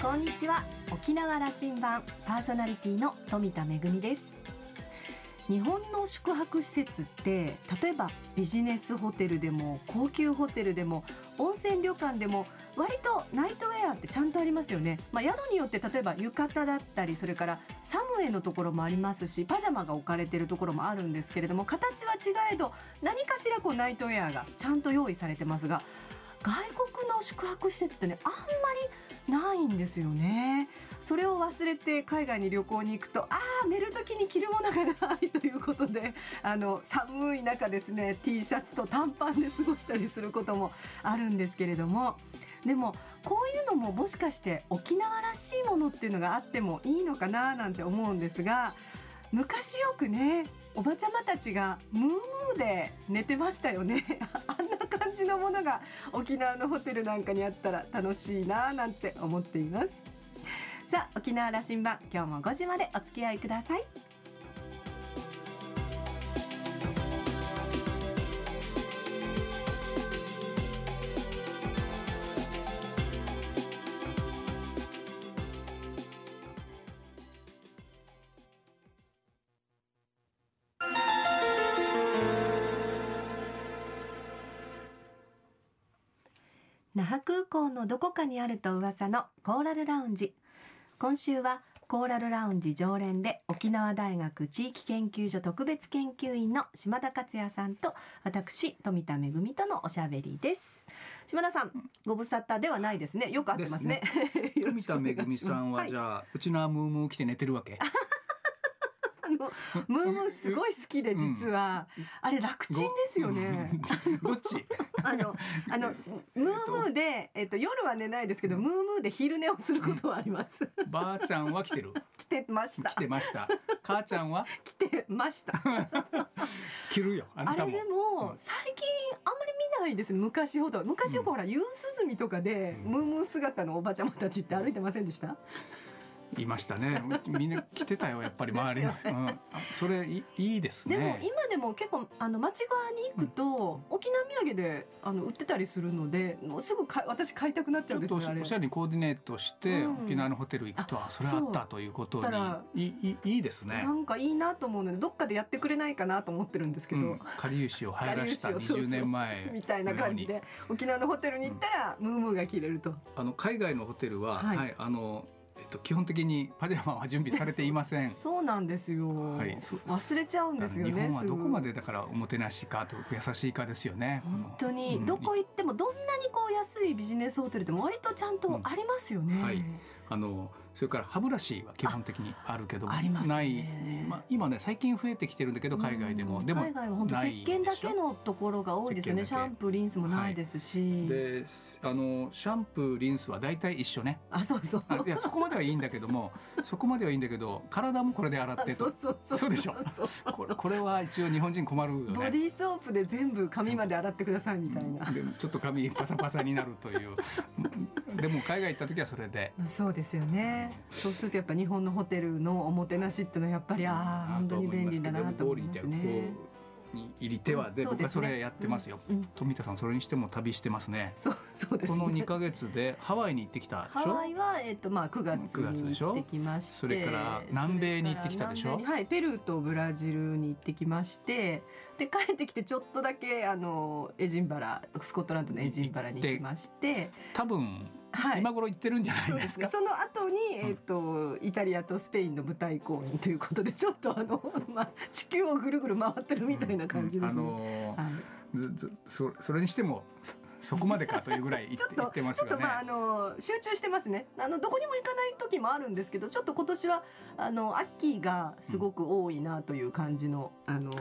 こんにちは。沖縄羅針盤パーソナリティの富田恵です。日本の宿泊施設って例えばビジネスホテルでも高級ホテルでも温泉旅館でも割とナイトウェアってちゃんとありますよね、まあ、宿によって例えば浴衣だったりそれからサムエのところもありますしパジャマが置かれてるところもあるんですけれども形は違えど何かしらこうナイトウェアがちゃんと用意されてますが外国の宿泊施設ってねあんまりないんですよね。それを忘れて海外に旅行に行くとああ寝る時に着るものがないということであの寒い中ですね T シャツと短パンで過ごしたりすることもあるんですけれどもでもこういうのももしかして沖縄らしいものっていうのがあってもいいのかななんて思うんですが昔よくねおばちゃまたちがムームーで寝てましたよね あんな感じのものが沖縄のホテルなんかにあったら楽しいななんて思っています。さあ沖縄羅針盤今日も5時までお付き合いください。港のどこかにあると噂のコーラルラウンジ。今週はコーラルラウンジ常連で沖縄大学地域研究所特別研究員の島田克也さんと私富田恵とのおしゃべりです。島田さんご無沙汰ではないですね。よく会ってますね。富田恵さんはじゃあ、はい、うちのムームー来て寝てるわけ？のムームーすごい好きで実は、あれ楽ちんですよね。どっち？あのあのムームーでえっと夜は寝ないですけどムームーで昼寝をすることはあります。ばあちゃんは来てる？来てました。来てました。母ちゃんは？来てました。着るよ。あれでも最近あんまり見ないです昔ほど昔よくほら夕涼みとかでムームー姿のおばちゃまたちって歩いてませんでした？いましたね。みんな来てたよやっぱり周りの、うん、それいいですね。でも今でも結構あの町側に行くと、うん、沖縄土産であの売ってたりするのでもうすぐか私買いたくなっちゃうんですよおしゃれにコーディネートして、うん、沖縄のホテル行くとそれあったということにいいいいですね。なんかいいなと思うのでどっかでやってくれないかなと思ってるんですけど、かりゆしを入らした20年前みたいな感じで沖縄のホテルに行ったら、ムームーが着れると。あの海外のホテルは、はい、はい、あのと、基本的にパジャマは準備されていません。そうなんですよ。はい、忘れちゃうんですよね。日本はどこまでだからおもてなしかと優しいかですよね。本当に、どこ行ってもどんなにこう安いビジネスホテルでも割とちゃんとありますよね。うん、はい。あのそれから歯ブラシは基本的にあるけども、ね、ない、まあ、今ね最近増えてきてるんだけど海外でも、でも海外は本当石鹸だけのところが多いですよね。シャンプーリンスもないですし、はい、であのシャンプーリンスは大体一緒ね。あそうそう。いやそこまではいいんだけども そこまではいいんだけど体もこれで洗ってと。そうそうそうでしょ？これこれは一応日本人困るよね。ボディーソープで全部髪まで洗ってくださいみたいな、でちょっと髪パサパサになるという。でも海外行った時はそれで。そうですよねそうするとやっぱ日本のホテルのおもてなしっていうのはやっぱりああ本当に便利だなと思いますね。に入り手はで、僕はそれやってますよ、富田さんそれにしても旅してますね。そうそうです、この2か月でハワイに行ってきたハワイは、えっとまあ、9月に行ってきましてそれから南米に行ってきたでしょ？はいペルーとブラジルに行ってきましてで帰ってきてちょっとだけあのエジンバラスコットランドのエジンバラに行きまして。多分はい、今頃行ってるんじゃないですか？その後に、えっ、ー、と、イタリアとスペインの舞台公演ということで、ちょっとあの、まあ、地球をぐるぐる回ってるみたいな感じですね。うんうん、あのーはい、ずずそそれにしても。そこまでかというぐらい ちょっとってますが、ね、ちょっとまああの集中してますね。あのどこにも行かない時もあるんですけど、ちょっと今年はあの秋がすごく多いなという感じの、あの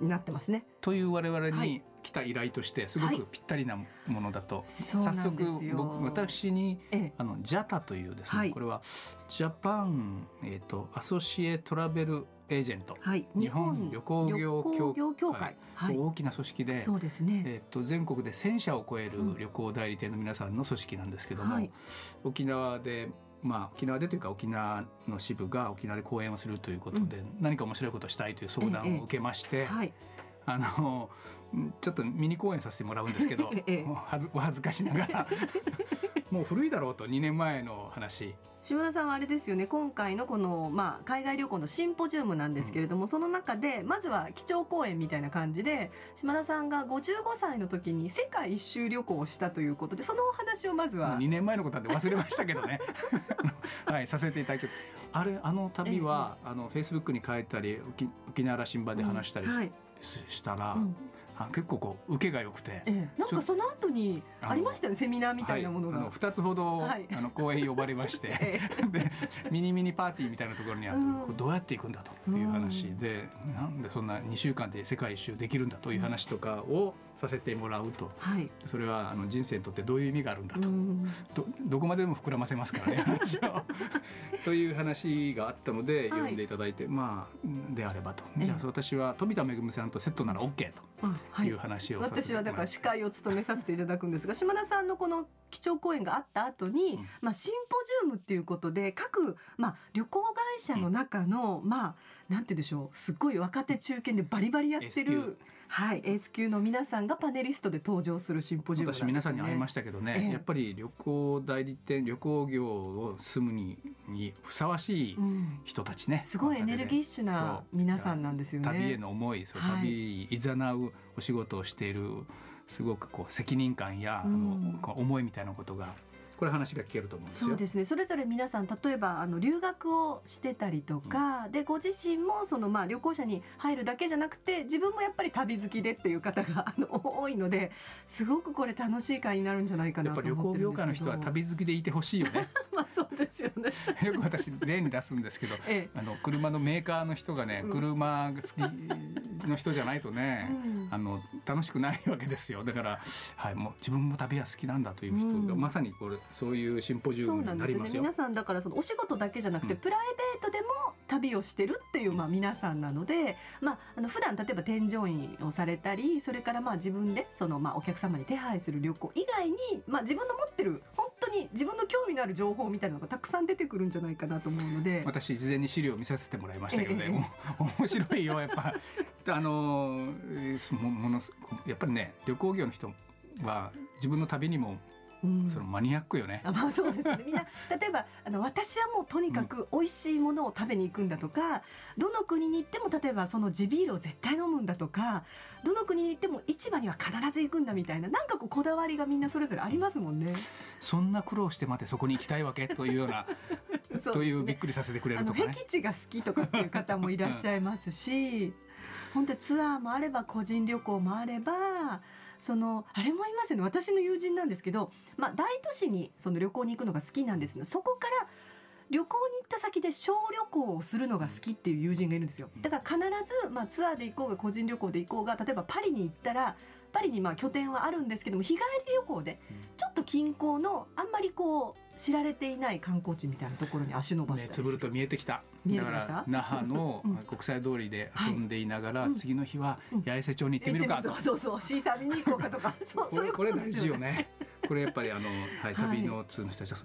になってますね。という我々に来た依頼としてすごくぴったりなものだと、はい、早速僕私に、ええ、あの JATA というですね、はい、これはジャパン、えーと、アソシエトラベルエージェント、はい、日本旅行業協会。はい、大きな組織でそうですね、えーと、全国で1,000社を超える旅行代理店の皆さんの組織なんですけども、うん、沖縄でまあ、沖縄でというか沖縄の支部が沖縄で講演をするということで、うん、何か面白いことをしたいという相談を受けまして、ええはい、あのちょっとミニ公演させてもらうんですけど、お恥ずかしながら もう古いだろうと2年前の話。島田さんはあれですよね今回のこの、まあ、海外旅行のシンポジウムなんですけれども、うん、その中でまずは基調講演みたいな感じで島田さんが55歳の時に世界一周旅行をしたということでそのお話をまずは2年前のことなんで忘れましたけどね。はいさせていただきあれあの旅は、ええ、あのフェイスブックに書いたり沖沖縄羅針盤で話したりしたら、うん。はい結構こう受けが良くて、ええ、なんかその後にありましたよセミナーみたいなものが、はい、二つほど、はい、あの講演呼ばれまして、ええ、でミニミニパーティーみたいなところにあって、うん、どうやっていくんだという話で、うん、なんでそんな2週間で世界一周できるんだという話とかをさせてもらうと、はい、それはあの人生にとってどういう意味があるんだと、うん、どどこまでも膨らませますからね話を という話があったので読んでいただいて、はい、まあであればと、じゃあ私は富田恵さんとセットなら OK とい。う話を、はい、私はだから司会を務めさせていただくんですが島田さんのこの基調講演があった後に、うん、まあシンポジウムっていうことで各まあ旅行会社の中の、うん、まあなんて言うんでしょう。すごい若手中堅でバリバリやってる。はい、エース級の皆さんがパネリストで登場するシンポジウム、ね、私皆さんに会いましたけどね、ええ、やっぱり旅行代理店旅行業を住むににふさわしい人たちね、うん、すごいエネルギッシュな皆さんなんですよね。旅への思いそう旅いざなうお仕事をしているすごくこう責任感や、うん、あの思いみたいなことがこれ話が聞けると思うんですそうですね。それぞれ皆さん例えばあの留学をしてたりとか、うん、でご自身もそのまあ旅行者に入るだけじゃなくて自分もやっぱり旅好きでっていう方があの多いのですごくこれ楽しい会になるんじゃないかなと旅行業界の人は旅好きでいてほしいよね。まあそうですよね。よく私例に出すんですけど、ええ、あの車のメーカーの人がね、車好きの人じゃないとね、うん、あの楽しくないわけですよ。だから、はい、もう自分も旅は好きなんだという人が、うん、まさにこれそういうシンポジウムになりますよ。皆さんだからそのお仕事だけじゃなくて、うん、プライベートでも旅をしてるっていうまあ皆さんなので、まああの普段例えば添乗員をされたり、それからまあ自分でそのまあお客様に手配する旅行以外に、まあ自分の持ってる本当に自分の興味のある情報みたいなのがたくさん出てくるんじゃないかなと思うので、私事前に資料を見させてもらいましたけどね、ええ、面白いよやっぱ。あのもものやっぱりね旅行業の人は自分の旅にもうん、そのマニアックよね。あまあそうですね。みんな 例えばあの私はもうとにかく美味しいものを食べに行くんだとか、うん、どの国に行っても例えばその地ビールを絶対飲むんだとか、どの国に行っても市場には必ず行くんだみたいななんかこうこだわりがみんなそれぞれありますもんね。そんな苦労してまでそこに行きたいわけ？というようなね、というびっくりさせてくれるとかね。僻地が好きとかっていう方もいらっしゃいますし、本当にツアーもあれば個人旅行もあれば。そのあれもいますよね。私の友人なんですけど、まあ、大都市にその旅行に行くのが好きなんですけどそこから旅行に行った先で小旅行をするのが好きっていう友人がいるんですよ。だから必ず、まあ、ツアーで行こうが個人旅行で行こうが例えばパリに行ったらパリにまあ拠点はあるんですけども日帰り旅行でちょっと近郊のあんまりこう知られていない観光地みたいなところに足伸ばしたりつぶると見えてきただから那覇の国際通りで遊んでいながら、はい、次の日は八重瀬町に行ってみるかと、そうそうそう。シーサー見に行こうかとか。そうそう。いうこれ大事よねこれやっぱりあの、はい、旅の通の人たちは、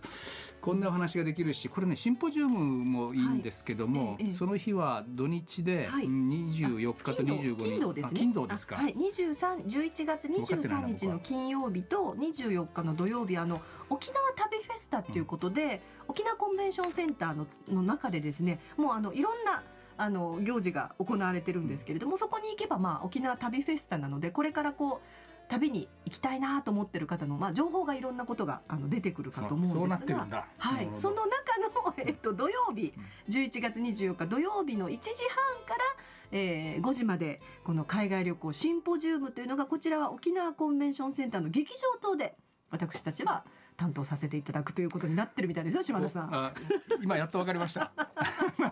こんなお話ができるしこれねシンポジウムもいいんですけども、はい。その日は土日で24日と25日、金土ですね。金土ですか、はい、23 11月23日の金曜日と24日の土曜日あの沖縄旅フェスタっていうことで、うん、沖縄コンベンションセンターのの中でですねもうあのいろんなあの行事が行われてるんですけれどもそこに行けばまあ沖縄旅フェスタなのでこれからこう旅に行きたいなと思ってる方の、まあ、情報がいろんなことがあの出てくるかと思うんですがはい、その中の、えっと、土曜日11月24日土曜日の1時半から、えー、5時までこの海外旅行シンポジウムというのがこちらは沖縄コンベンションセンターの劇場等で私たちは担当させていただくということになってるみたいですよ島田さん。今やっとわかりました。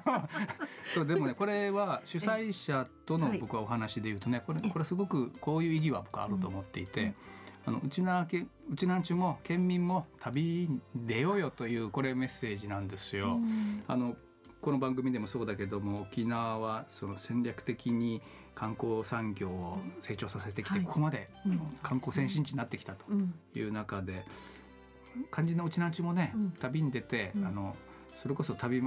そうでもねこれは主催者との僕はお話で言うとねこれこれすごくこういう意義は僕はあると思っていて。あのうちなけうちなんちゅうも県民も旅に出ようよというこれメッセージなんですよ。あのこの番組でもそうだけども沖縄はその戦略的に観光産業を成長させてきて、ここまで観光先進地になってきたという中で、肝心なうちなんちもね、旅に出て、あのそれこそ旅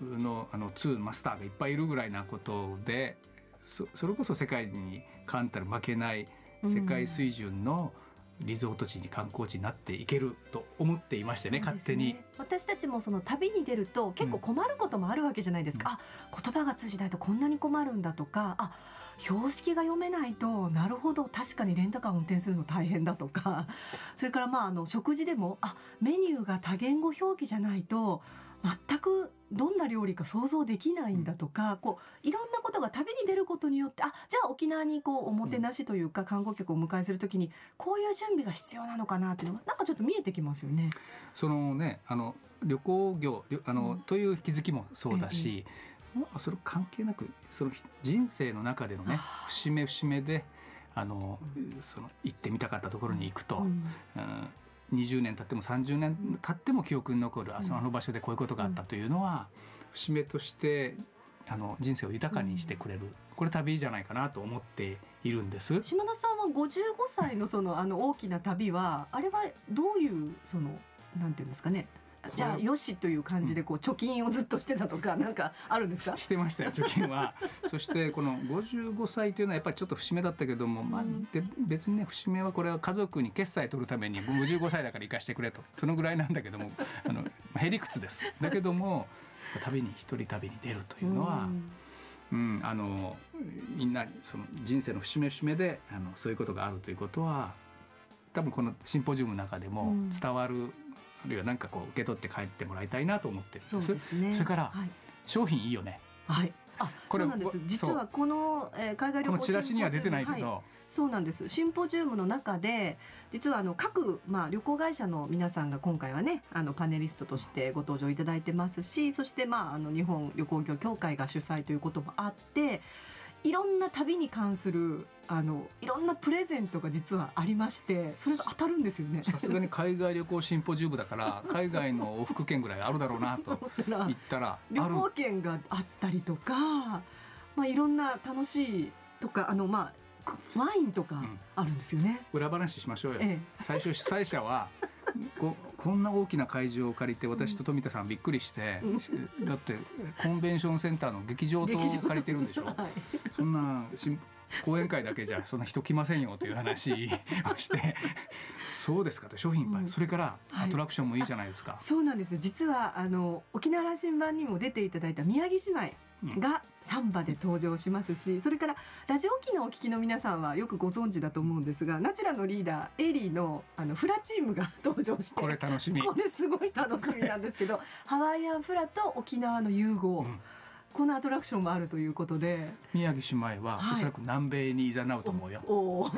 のあの2マスターがいっぱいいるぐらいなことでそそれこそ世界に冠たる負けない世界水準のリゾート地に観光地になっていけると思っていましてね、ね、勝手に。私たちもその旅に出ると結構困ることもあるわけじゃないですか、うん、あ言葉が通じないとこんなに困るんだとかあ標識が読めないとなるほど確かにレンタカー運転するの大変だとか。それからまああの食事でもあメニューが多言語表記じゃないと全くどんな料理か想像できないんだとか、こういろんなことが旅に出ることによってあじゃあ沖縄にこうおもてなしというか、観光客をお迎えするときにこういう準備が必要なのかなっていうのがなんかちょっと見えてきますよね。そのねあの旅行業あの、うん、という気づきもそうだし、ええ、それ関係なくその人生の中でのね節目節目であの、その行ってみたかったところに行くと、うん、うん20年経っても30年経っても記憶に残るあの場所でこういうことがあったというのは節目としてあの人生を豊かにしてくれる、これ旅じゃないかなと思っているんです。島田さんは55歳のそのあの大きな旅はあれはどういうそのなんていうんですかねじゃあよしという感じでこう貯金をずっとしてたとかなんかあるんですか？してましたよ貯金は。そしてこの55歳というのはやっぱりちょっと節目だったけども、まあ、で別にね節目はこれは家族に決済取るために55歳だから生かしてくれと。そのぐらいなんだけども あのへりくつです。だけども旅に一人旅に出るというのは、うん、あのみんなその人生の節目節目であのそういうことがあるということは多分このシンポジウムの中でも伝わるあるいは何かこう受け取って帰ってもらいたいなと思ってるんです。そうですね、それから、はい、商品いいよね。はい。あ、これそうなんです。実はこの、えー、海外旅行チラシには出てないけど、はい、そうなんです。シンポジウムの中で実はあの各まあ旅行会社の皆さんが今回はねあのパネリストとしてご登場いただいてますし、そしてまああの日本旅行業協会が主催ということもあって。いろんな旅に関するあのいろんなプレゼントが実はありましてそれが当たるんですよね。さすがに海外旅行シンポジウムだから 海外の往復券ぐらいあるだろうなと言ったら旅行券があったりとか、まあ、いろんな楽しいとかあのまあワインとかあるんですよね、うん、裏話しましょうよ、ええ、最初主催者はここんな大きな会場を借りて私と富田さんびっくりして、うん、だってコンベンションセンターの劇場と借りてるんでしょ、はい、そんな講演会だけじゃそんな人来ませんよという話をしてそうですかと商品いっぱい、うん、それからアトラクションもいいじゃないですか、はい、そうなんです。実はあの沖縄羅針盤にも出ていただいた宮城姉妹がサンバで登場しますし、それからラジオ機のお聞きの皆さんはよくご存知だと思うんですがナチュラのリーダーエリーのあのフラチームが 登場してこれ楽しみ。これすごい楽しみなんですけどハワイアンフラと沖縄の融合、うんこのアトラクションもあるということで。宮城姉妹は、おそらく南米にいざなうと思うよ。お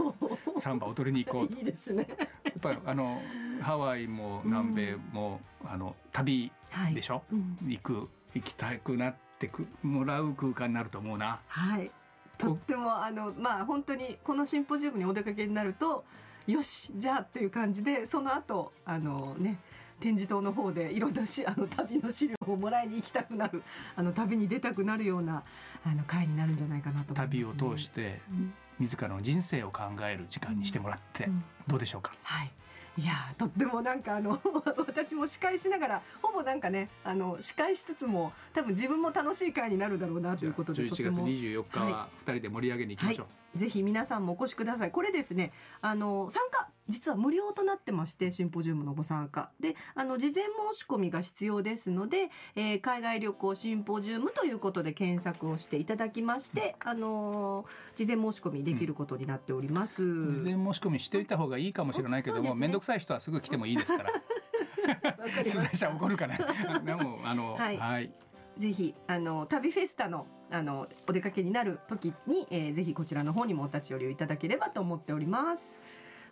サンバ踊りに行こう いいですね。やっぱりあのハワイも南米も、うん、あの旅でしょ、はい。うん、行く行きたくなってってくもらう空間になると思うな。はい。とってもあのまあ本当にこのシンポジウムにお出かけになるとよしじゃあっていう感じでその後あのね展示棟の方でいろんなしあの旅の資料をもらいに行きたくなるあの旅に出たくなるようなあの会になるんじゃないかなと、ね、旅を通して、うん、自らの人生を考える時間にしてもらって、どうでしょうか？はい。いやとってもなんかあの 私も司会しながらほぼなんかねあの司会しつつも多分自分も楽しい会になるだろうなということで11月24日は2人で盛り上げに行きましょう、はいはい、ぜひ皆さんもお越しください。これですねあの参加実は無料となってましてシンポジウムのご参加。であの事前申し込みが必要ですので、えー、海外旅行シンポジウムということで検索をしていただきまして、あのー、事前申し込みできることになっております、うん、事前申し込みしておいた方がいいかもしれないけども面倒、ね、くさい人はすぐ来てもいいですから。取材者怒るからでもあの はい、はい。ぜひあの旅フェスタのあのお出かけになる時に、えー、ぜひこちらの方にもお立ち寄りをいただければと思っております。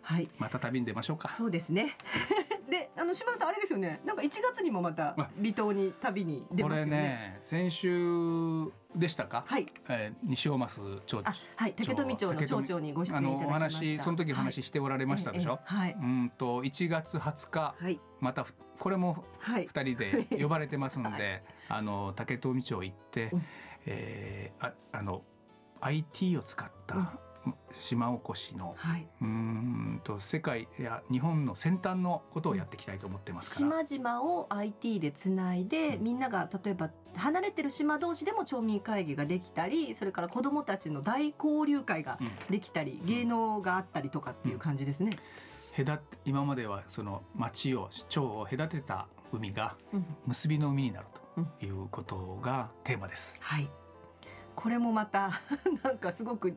はい、また旅に出ましょうか。そうですね。で、あの島田さんあれですよね。なんか1月にもまた離島に旅に出ますよね。これね、先週でしたか？はい。えー、西大増町長。はい。竹富町の町長にご出演いただきました。お話その時お話ししておられましたでしょ？はい。うんと1月20日、はい、またこれも2人で 呼ばれてますので、はい、あの竹富町行って、うん、えー、ああの IT を使った、島おこしの、はい、うんと世界や日本の先端のことをやっていきたいと思ってますから、島々を IT でつないで、うん、みんなが例えば離れてる島同士でも町民会議ができたりそれから子どもたちの大交流会ができたり、うん、芸能があったりとかっていう感じですね。うん、隔今まではその町を町を隔てた海が結びの海になるということがテーマです。はいこれもまた なんかすごく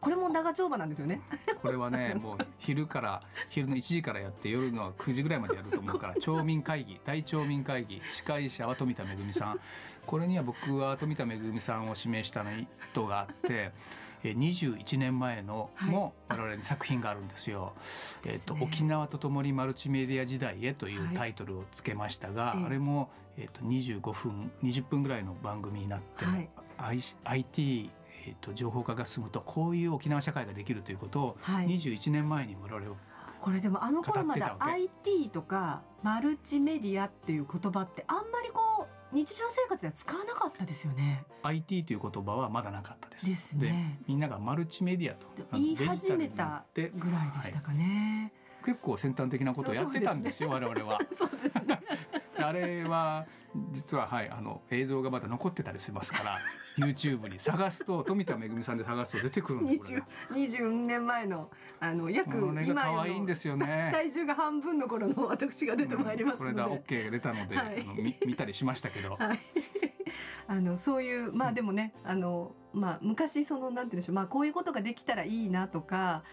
これも長丁場なんですよね。これはねもう昼から昼の1時からやって夜の9時ぐらいまでやると思うから 町民会議大町民会議司会者は富田恵さん。これには僕は富田恵さんを指名したの意図があって21年前のも我々に作品があるんですよ。はい、えっ、と、ね、沖縄とともにマルチメディア時代へというタイトルをつけましたが、はい、あれもえっ、と25分20分ぐらいの番組になって、はい、IT えーと、情報化が進むとこういう沖縄社会ができるということを21年前に我々をこれでもあの頃まだ IT とかマルチメディアっていう言葉ってあんまりこう日常生活では使わなかったですよね。IT という言葉はまだなかったです。ですね。みんながマルチメディアと言い始めたぐらいでしたかね、はい、結構先端的なことをやってたんですよ、ね、我々は。そうですね。あれは実ははいあの映像がまだ残ってたりしますから YouTube に探すと富田恵さんで探すと出てくるんです20年前のあの約今可愛いんですよね。体重が半分の頃の私が出てまいりますので、うん、これだ OK が出たので、はい、あの見見たりしましたけど、はい、あのそういうまあでもね、あのまあ昔そのなんて言うんでしょうまあこういうことができたらいいなとか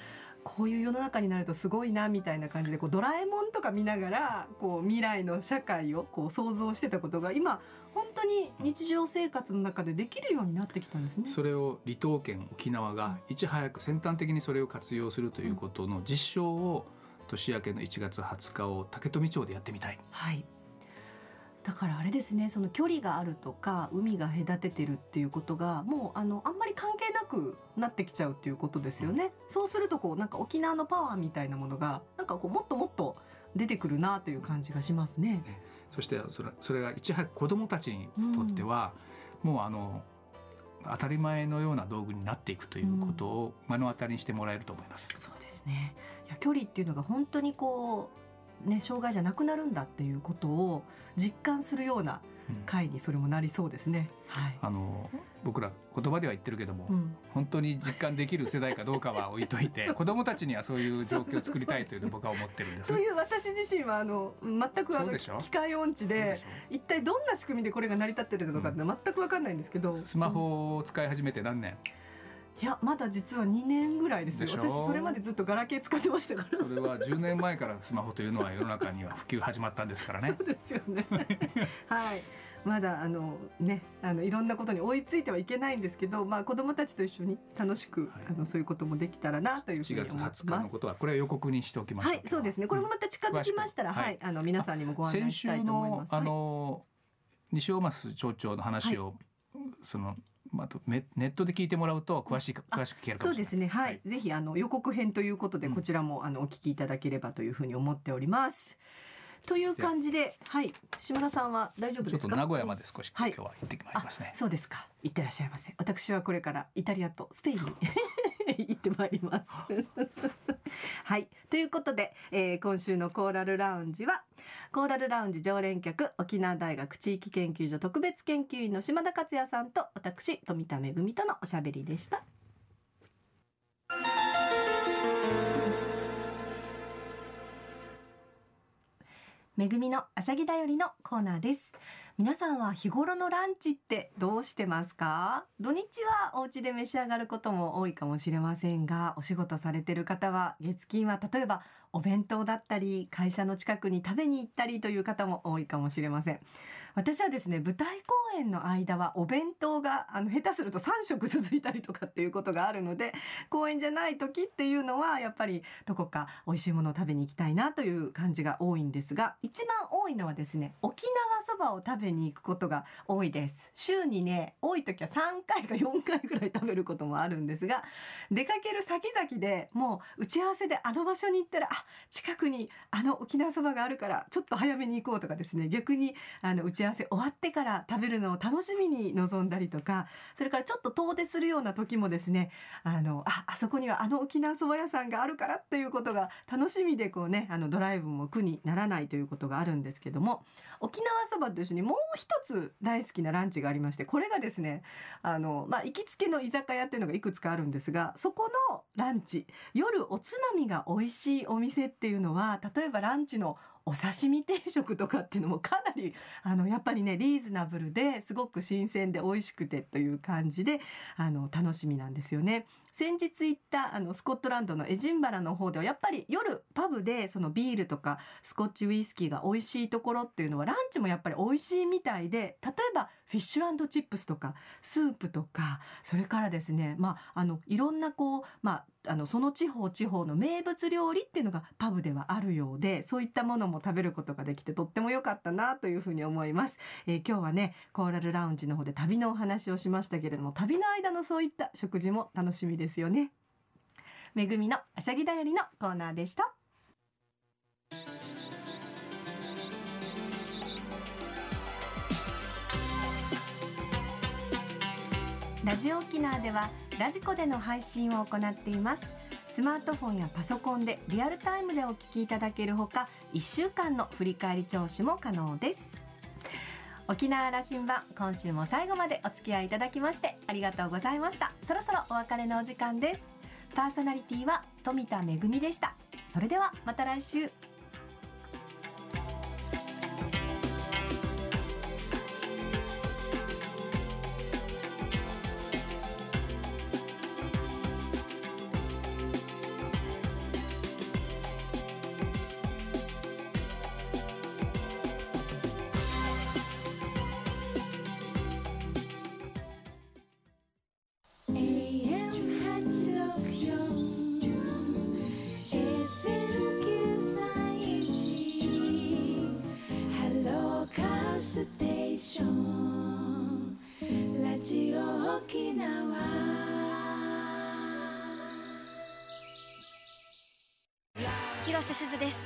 こういう世の中になるとすごいなみたいな感じでこうドラえもんとか見ながらこう未来の社会をこう想像してたことが今本当に日常生活の中でできるようになってきたんですね。それを離島県沖縄がいち早く先端的にそれを活用するということの実証を年明けの1月20日を竹富町でやってみたい。はいだからあれですねその距離があるとか海が隔ててるっていうことがもうあのあんまり関係なくなってきちゃうっていうことですよね。そうするとこうなんか沖縄のパワーみたいなものがなんかこうもっともっと出てくるなという感じがしますね。ねそしてそれそれがいち早く子どもたちにとっては、うん、もうあの当たり前のような道具になっていくということを目の当たりにしてもらえると思います。うん、そうですね。いや距離っていうのが本当にこうね、障害じゃなくなるんだっていうことを実感するような会にそれもなりそうですね。うん、はい、あの僕ら言葉では言ってるけども、うん、本当に実感できる世代かどうかは置いといて 子どもたちにはそういう状況を作りたいというの 僕は思ってるんです。そういう私自身はあの全くあの機械音痴で一体どんな仕組みでこれが成り立ってるのかって全く分かんないんですけど、スマホを使い始めて何年、いやまだ実は2年ぐらいですよ。私それまでずっとガラケー使ってましたから。それは10年前からスマホというのは世の中には普及始まったんですからね。そうですよね。はい。まだあのねあのいろんなことに追いついてはいけないんですけど、まあ子供たちと一緒に楽しく、はい、あのそういうこともできたらなというふうに思います。4月20日のことはこれは予告にしておきましはい、そうですね。これもまた近づきましたら、うん、は。い、あの皆さんにもご案内したいと思います。あの、西大増町長の話を、はい、そのまあ、ネットで聞いてもらうと詳しい詳しく聞けるかもしれない。そうですね。はい。はい、ぜひあの予告編ということでこちらも、あのお聞きいただければというふうに思っております。という感じで、はい、島田さんは大丈夫ですか？名古屋まで少し、今日は行ってまいりますね。そうですか。行ってらっしゃいませ。私はこれからイタリアとスペインに 行ってまいります。はい。ということで、えー、今週のコーラルラウンジは、コーラルラウンジ常連客、沖縄大学地域研究所特別研究員の島田克也さんと、私、富田恵とのおしゃべりでした。めぐみのあしゃぎだよりのコーナーです。皆さんは日頃のランチってどうしてますか？土日はお家で召し上がることも多いかもしれませんが、お仕事されてる方は月金は例えばお弁当だったり、会社の近くに食べに行ったりという方も多いかもしれません。私はですね、舞台公演の間はお弁当が、あの、下手すると3食続いたりとかっていうことがあるので、公演じゃない時っていうのは、やっぱりどこか美味しいものを食べに行きたいなという感じが多いんですが、一番多いのはですね、沖縄そばを食べに行くことが多いです。週にね、多い時は3回か4回ぐらい食べることもあるんですが、出かける先々でもう打ち合わせであの場所に行ったら、あ、近くにあの沖縄そばがあるからちょっと早めに行こうとかですね逆にあの打ち合わせ終わってから食べるのを楽しみに臨んだりとかそれからちょっと遠出するような時もですねあのああそこにはあの沖縄そば屋さんがあるからっていうことが楽しみでこうねあのドライブも苦にならないということがあるんですけども沖縄そばと一緒にもう一つ大好きなランチがありましてこれがですねあの、まあ、行きつけの居酒屋っていうのがいくつかあるんですがそこのランチ夜おつまみが美味しいお店っていうのは例えばランチのお刺身定食とかっていうのもかなりあのやっぱりねリーズナブルですごく新鮮で美味しくてという感じであの楽しみなんですよね。先日行ったあのスコットランドのエジンバラの方ではやっぱり夜パブでそのビールとかスコッチウイスキーが美味しいところっていうのはランチもやっぱり美味しいみたいで例えばフィッシュチップスとかスープとかそれからですねまああのいろんなこうまああのその地方地方の名物料理っていうのがパブではあるようでそういったものも食べることができてとっても良かったなというふうに思います、えー、今日はねコーラルラウンジの方で旅のお話をしましたけれども旅の間のそういった食事も楽しみですよね。めぐみのあしゃぎだよりのコーナーでした。ラジオ沖縄ではラジコでの配信を行っています。スマートフォンやパソコンでリアルタイムでお聞きいただけるほか1週間の振り返り聴取も可能です。沖縄羅針盤今週も最後までお付き合いいただきましてありがとうございました。そろそろお別れのお時間です。パーソナリティは富田恵でした。それではまた来週。広瀬すずです。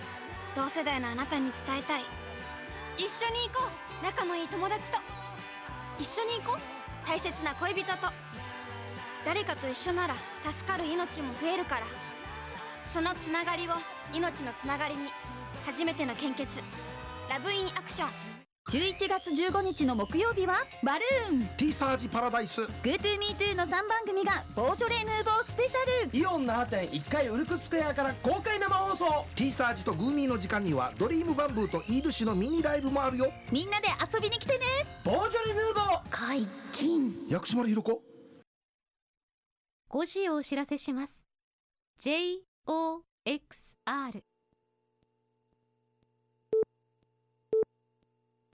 同世代のあなたに伝えたい。一緒に行こう。仲のいい友達と。一緒に行こう。大切な恋人と。誰かと一緒なら助かる命も増えるから。そのつながりを命のつながりに初めての献血。ラブインアクション11月15日の木曜日はバルーン。T サージパラダイス。GoToMeToo の3番組がボージョレ・ヌーボースペシャル。イオン那覇店1階ウルクスクエアから公開生放送。T サージとグーミーの時間にはドリームバンブーとイードシのミニライブもあるよ。みんなで遊びに来てね。ボージョレ・ヌーボー。解禁。薬師丸ひろ子。5時をお知らせします。JOXR